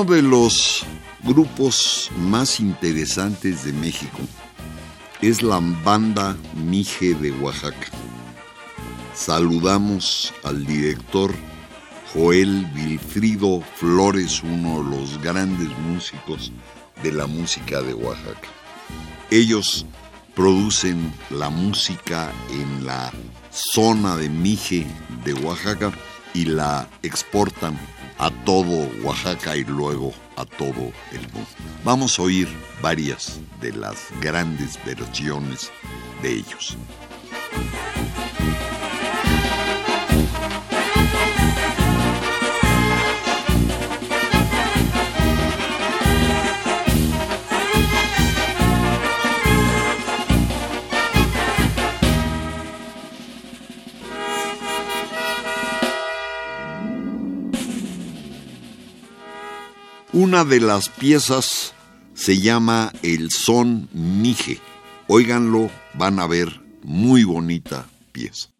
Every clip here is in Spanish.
Uno de los grupos más interesantes de México es la banda Mije de Oaxaca. Saludamos al director Joel Vilfrido Flores, uno de los grandes músicos de la música de Oaxaca. Ellos producen la música en la zona de Mije de Oaxaca y la exportan a todo Oaxaca y luego a todo el mundo. Vamos a oír varias de las grandes versiones de ellos. Una de las piezas se llama El Son Mije. Óiganlo, van a ver muy bonita pieza.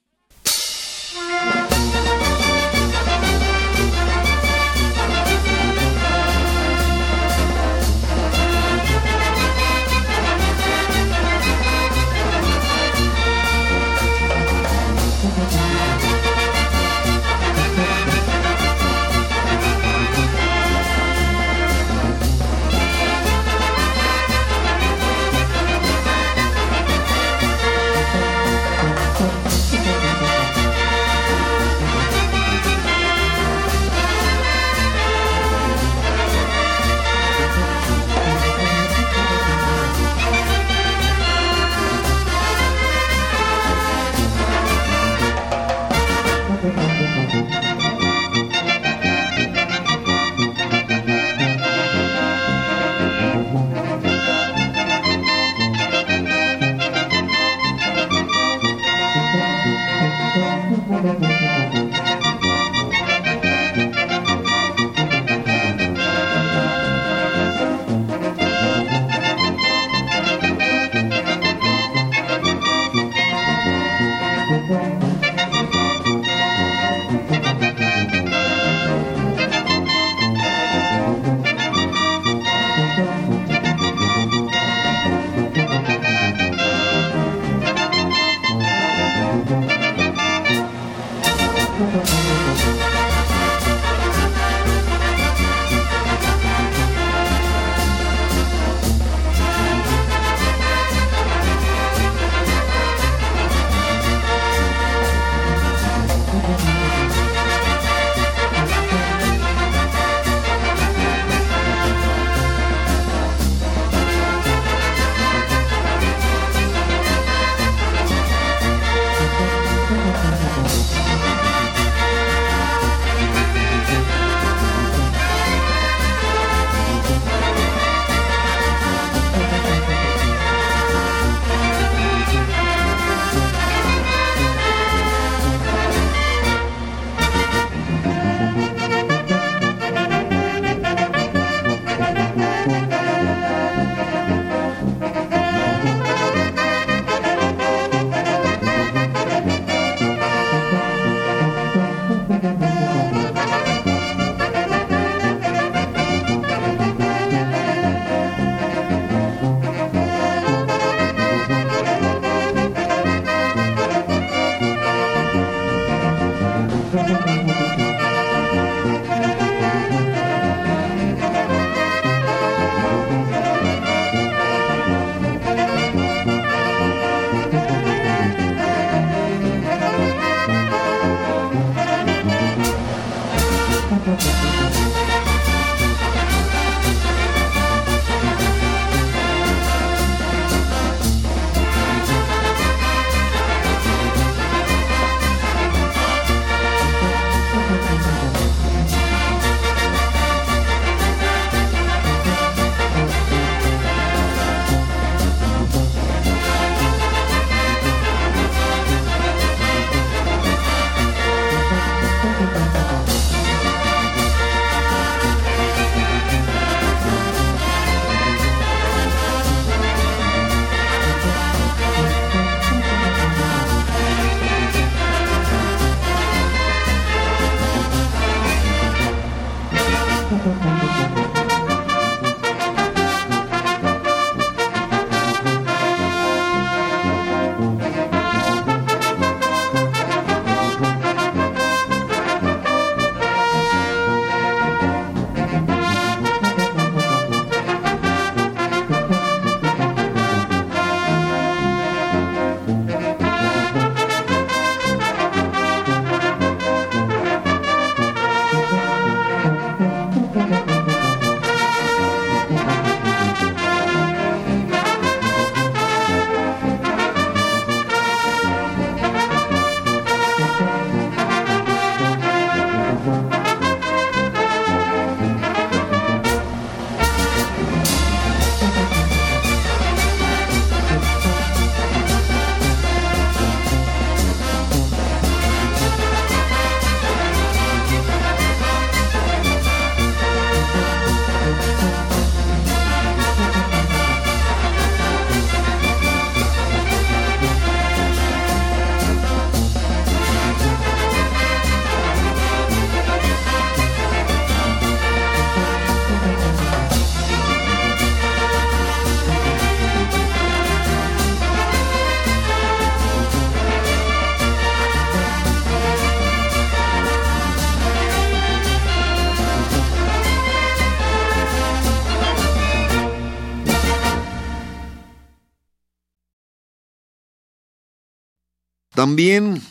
También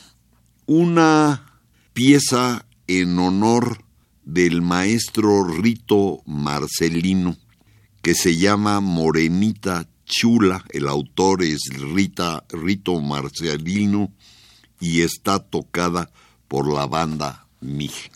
una pieza en honor del maestro Rito Marcelino, que se llama Morenita Chula, el autor es Rita, Rito Marcelino y está tocada por la banda Mij.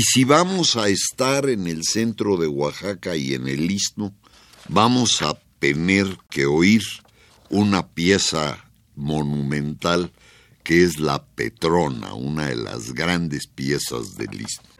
Y si vamos a estar en el centro de Oaxaca y en el istmo, vamos a tener que oír una pieza monumental que es la Petrona, una de las grandes piezas del istmo.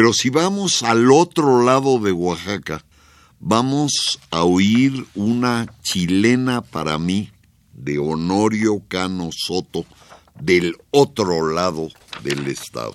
Pero si vamos al otro lado de Oaxaca, vamos a oír una chilena para mí de Honorio Cano Soto del otro lado del estado.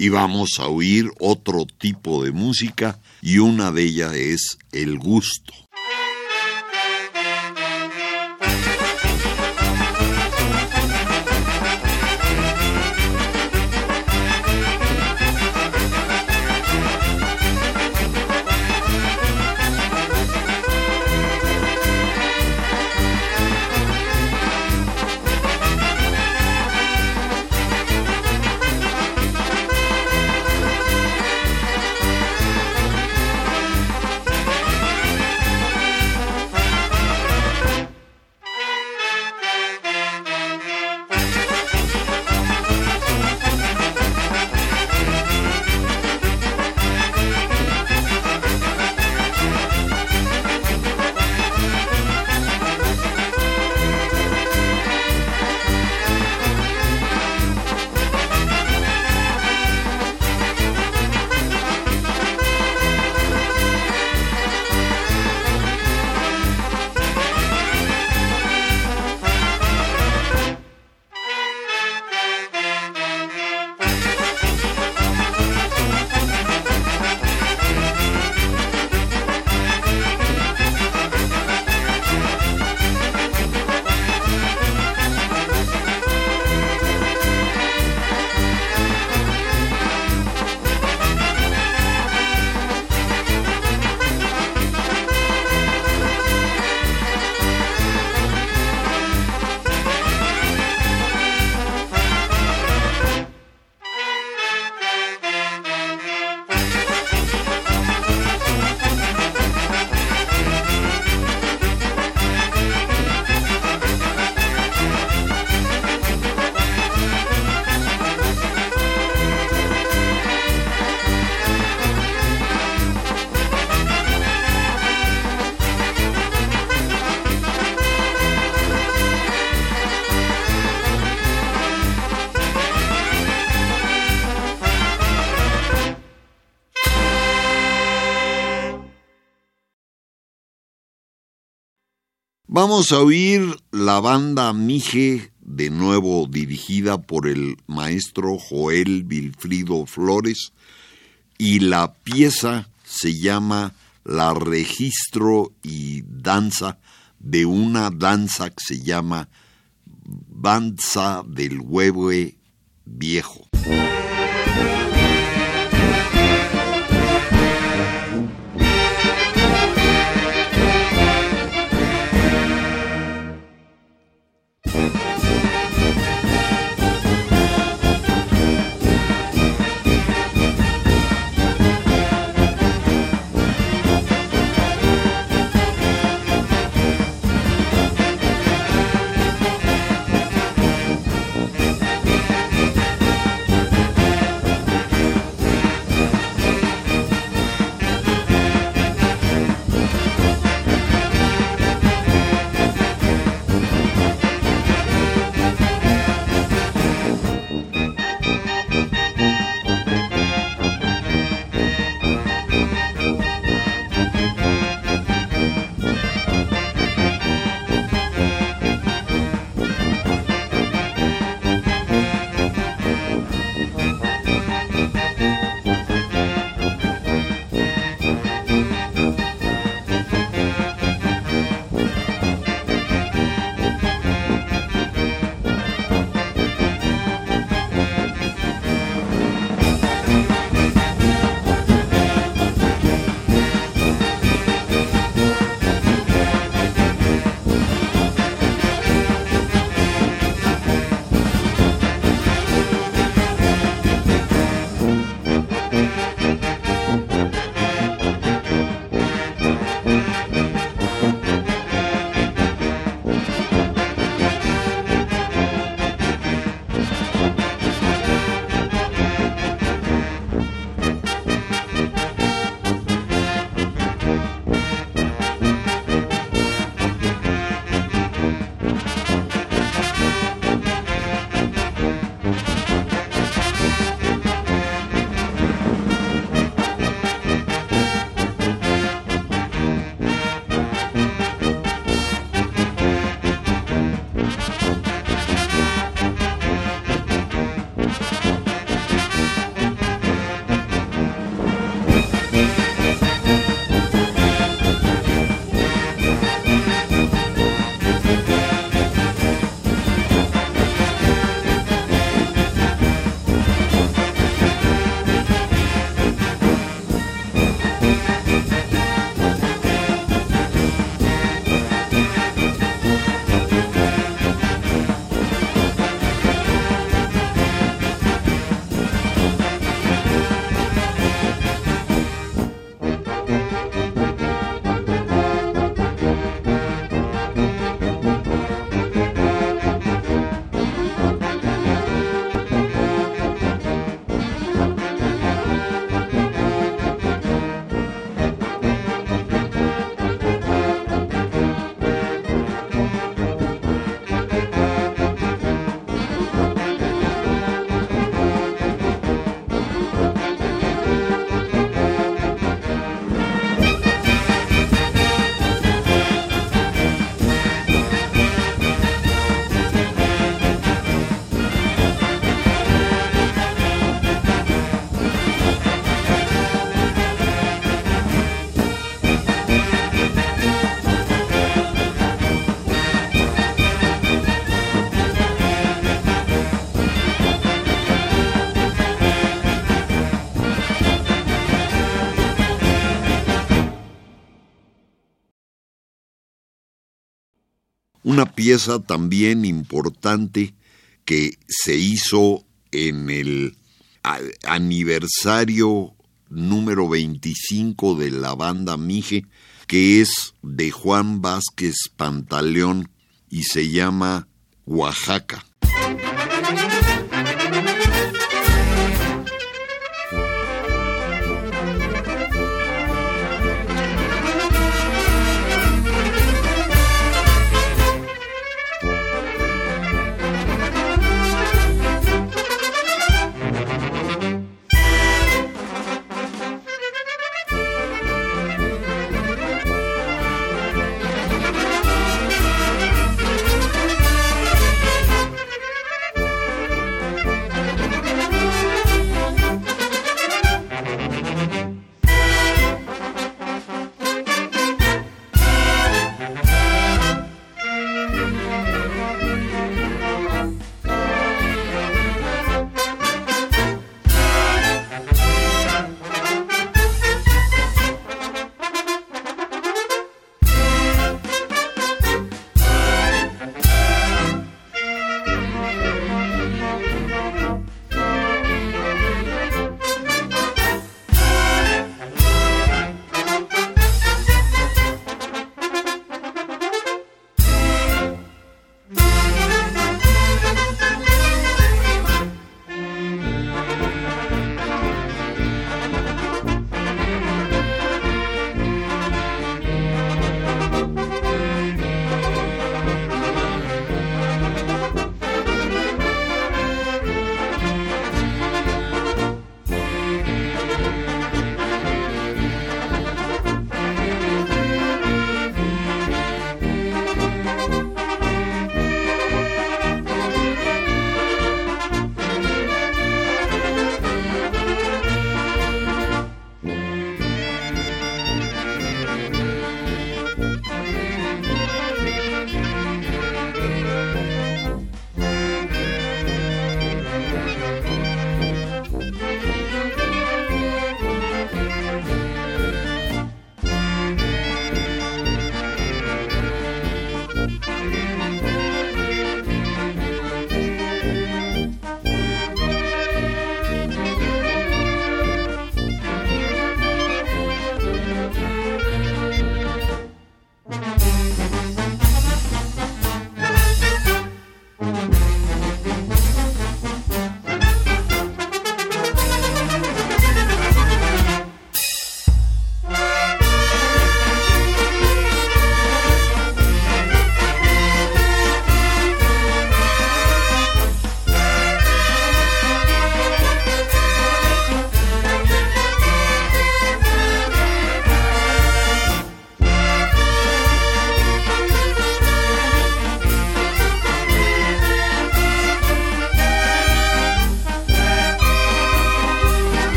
y vamos a oír otro tipo de música y una de ellas es el gusto. Vamos a oír la banda Mije, de nuevo dirigida por el maestro Joel Vilfrido Flores, y la pieza se llama La Registro y Danza de una danza que se llama Danza del Huevo Viejo. Pieza también importante que se hizo en el aniversario número 25 de la banda Mije, que es de Juan Vázquez Pantaleón y se llama Oaxaca.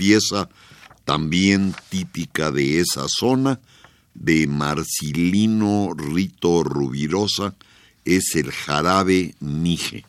Pieza también típica de esa zona, de Marcilino Rito Rubirosa, es el jarabe Mije.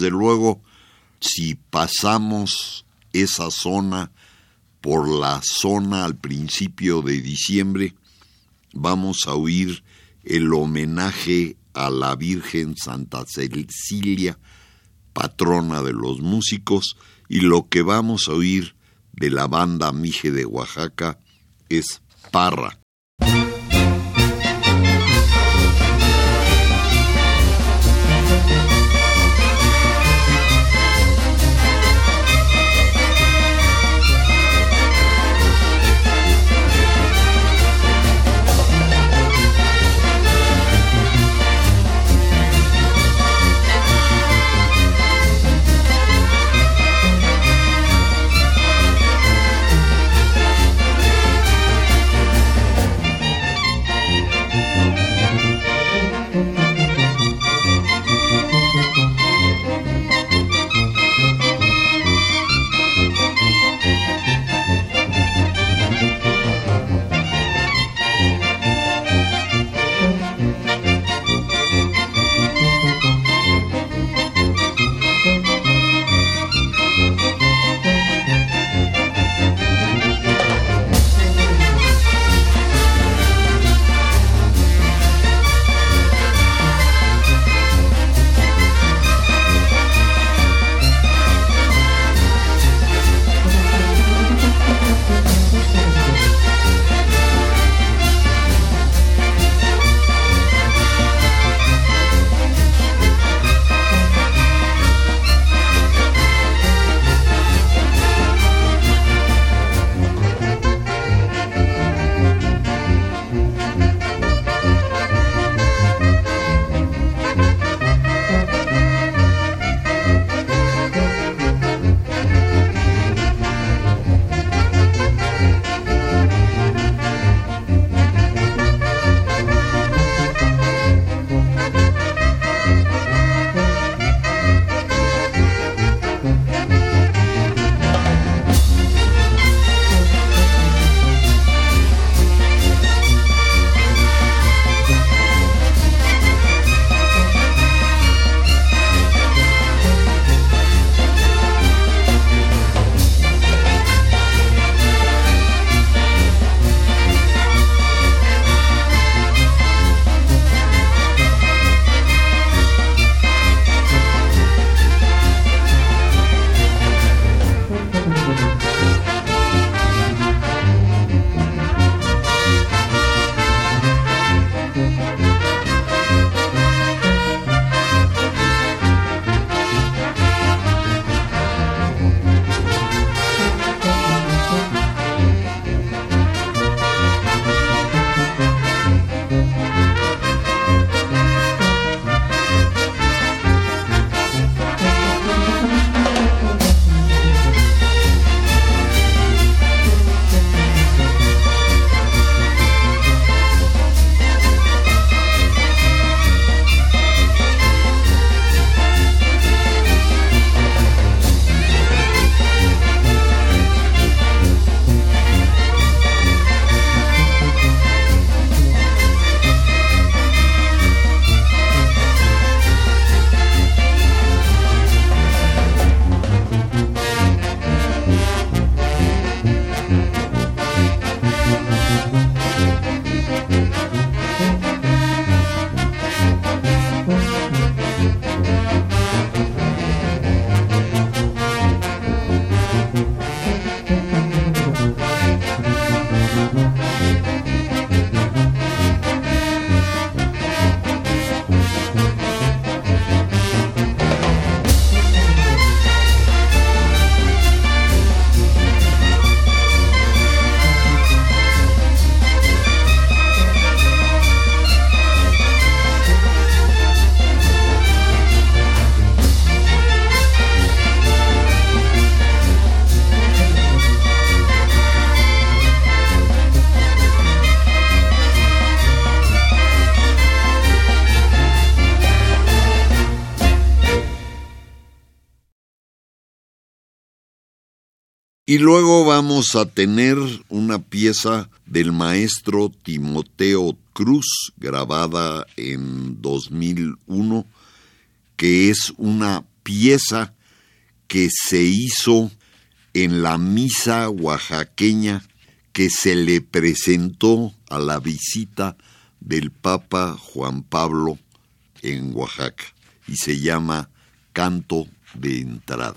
Desde luego si pasamos esa zona por la zona al principio de diciembre, vamos a oír el homenaje a la Virgen Santa Cecilia, patrona de los músicos, y lo que vamos a oír de la banda Mije de Oaxaca es Parra. Luego vamos a tener una pieza del maestro Timoteo Cruz, grabada en 2001, que es una pieza que se hizo en la misa oaxaqueña que se le presentó a la visita del Papa Juan Pablo en Oaxaca y se llama Canto de Entrada.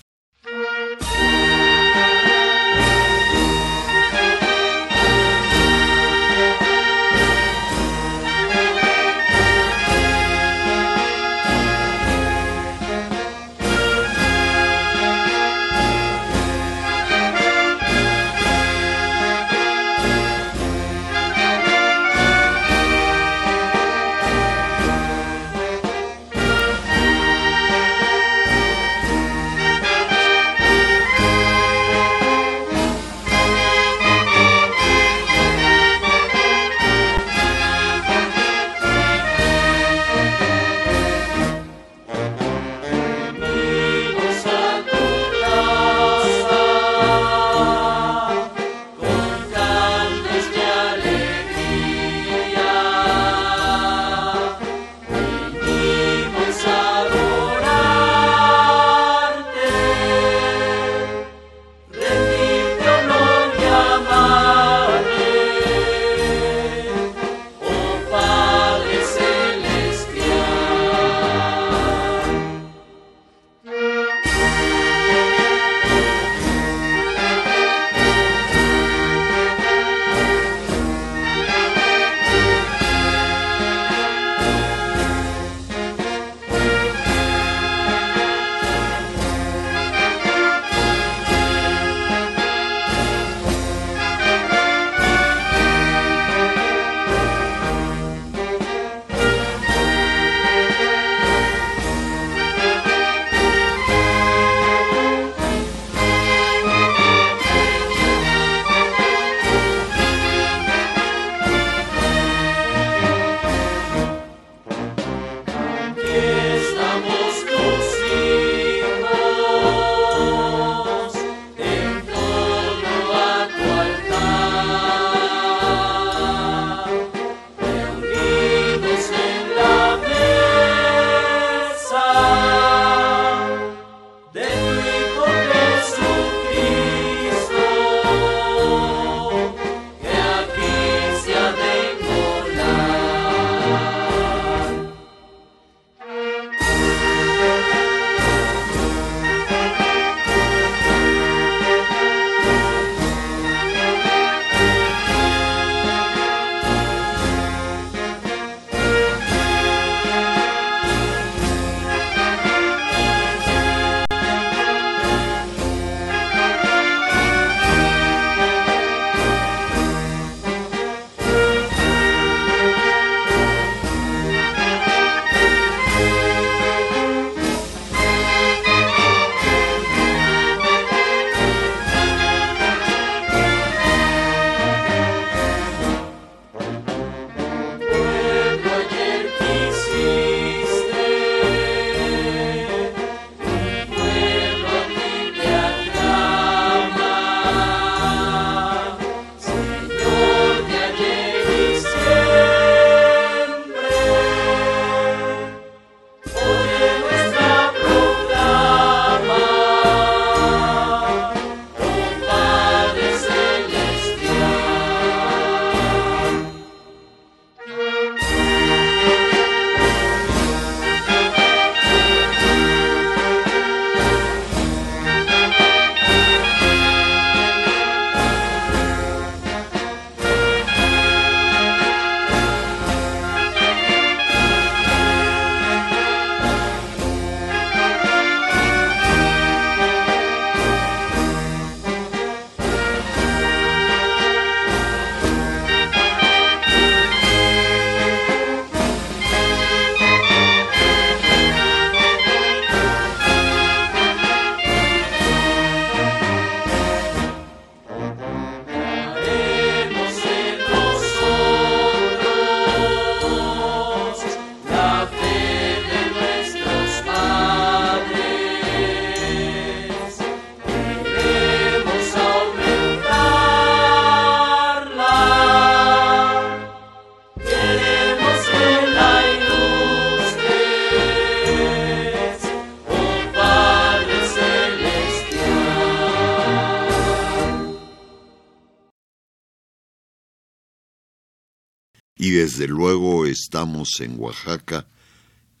Estamos en Oaxaca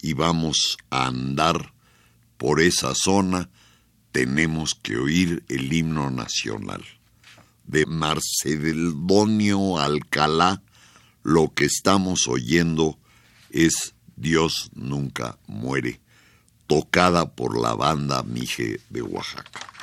y vamos a andar por esa zona, tenemos que oír el himno nacional. De Marcedonio Alcalá, lo que estamos oyendo es Dios nunca muere, tocada por la banda Mije de Oaxaca.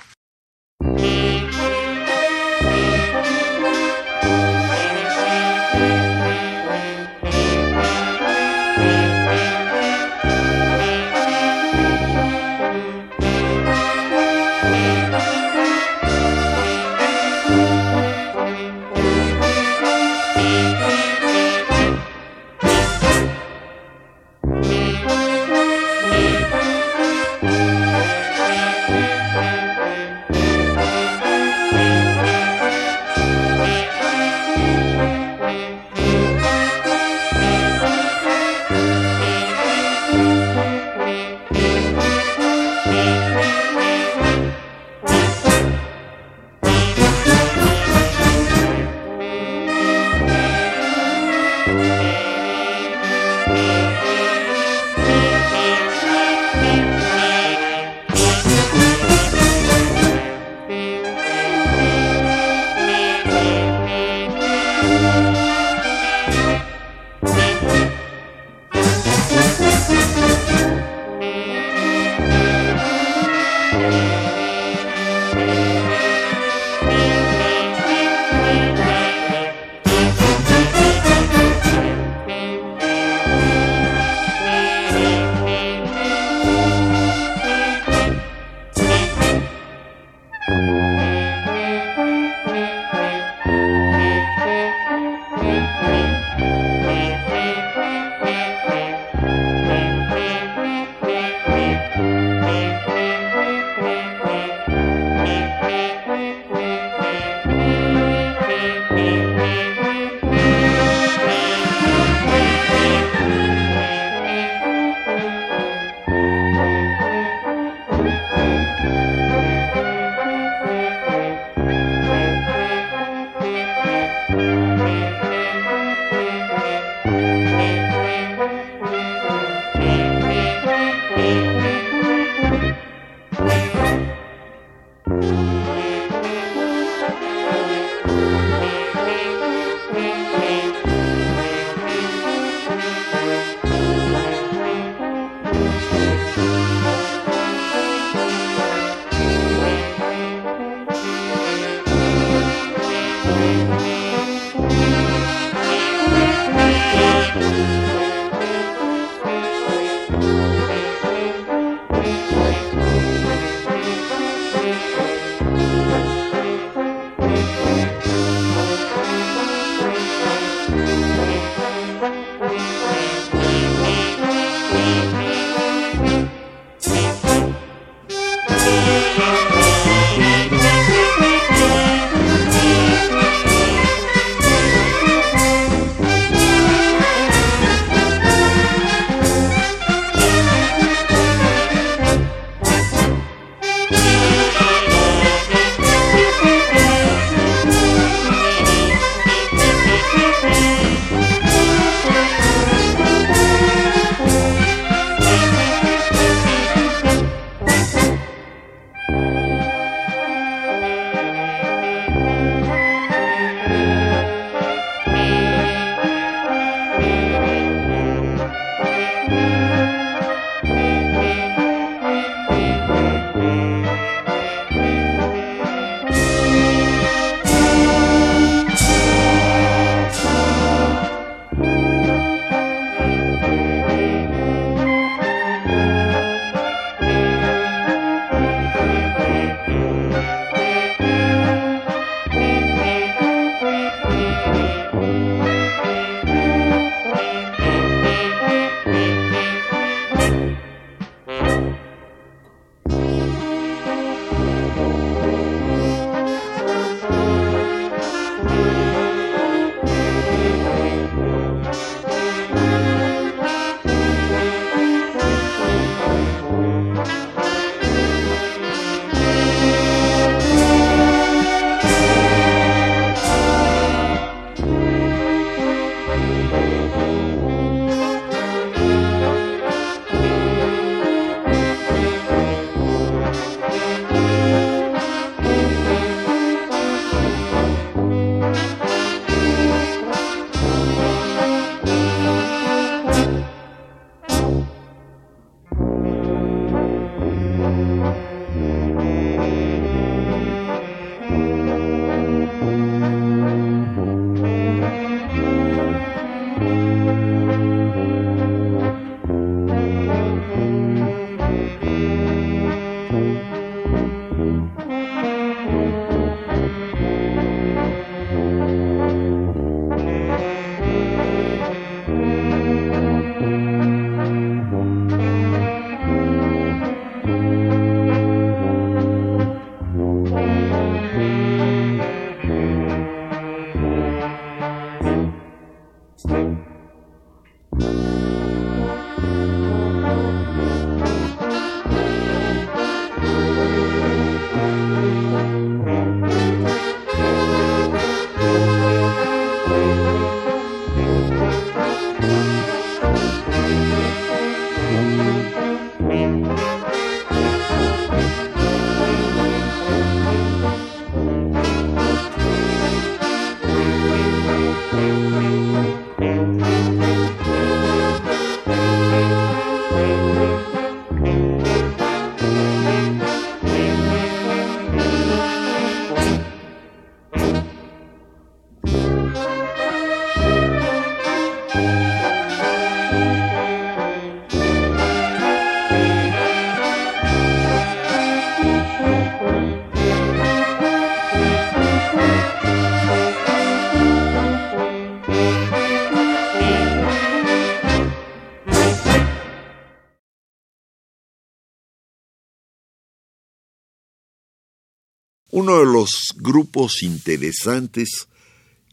Grupos interesantes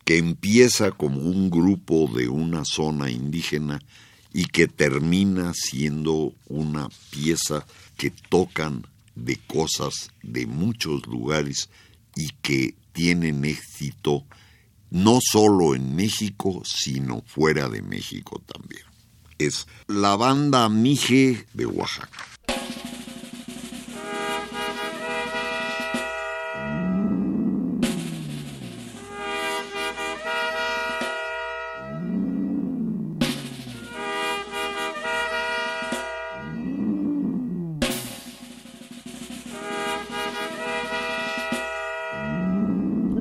que empieza como un grupo de una zona indígena y que termina siendo una pieza que tocan de cosas de muchos lugares y que tienen éxito no solo en México, sino fuera de México también. Es la banda Mije de Oaxaca.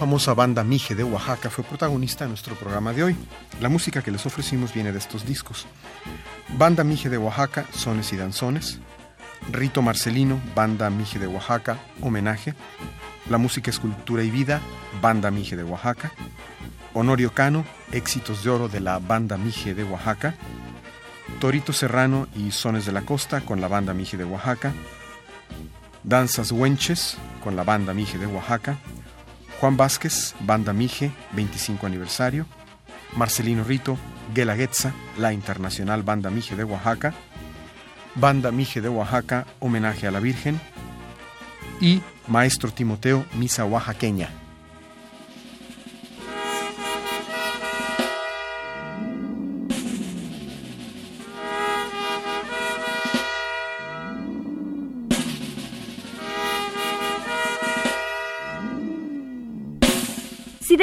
Famosa banda Mije de Oaxaca fue protagonista de nuestro programa de hoy. La música que les ofrecimos viene de estos discos. Banda Mije de Oaxaca, Sones y Danzones. Rito Marcelino, Banda Mije de Oaxaca, Homenaje. La música Escultura y Vida, Banda Mije de Oaxaca. Honorio Cano, Éxitos de Oro de la Banda Mije de Oaxaca. Torito Serrano y Sones de la Costa con la Banda Mije de Oaxaca. Danzas Huenches con la Banda Mije de Oaxaca. Juan Vázquez, Banda Mije, 25 aniversario. Marcelino Rito, Guelaguetza, la Internacional Banda Mije de Oaxaca. Banda Mije de Oaxaca, homenaje a la Virgen. Y Maestro Timoteo, Misa Oaxaqueña.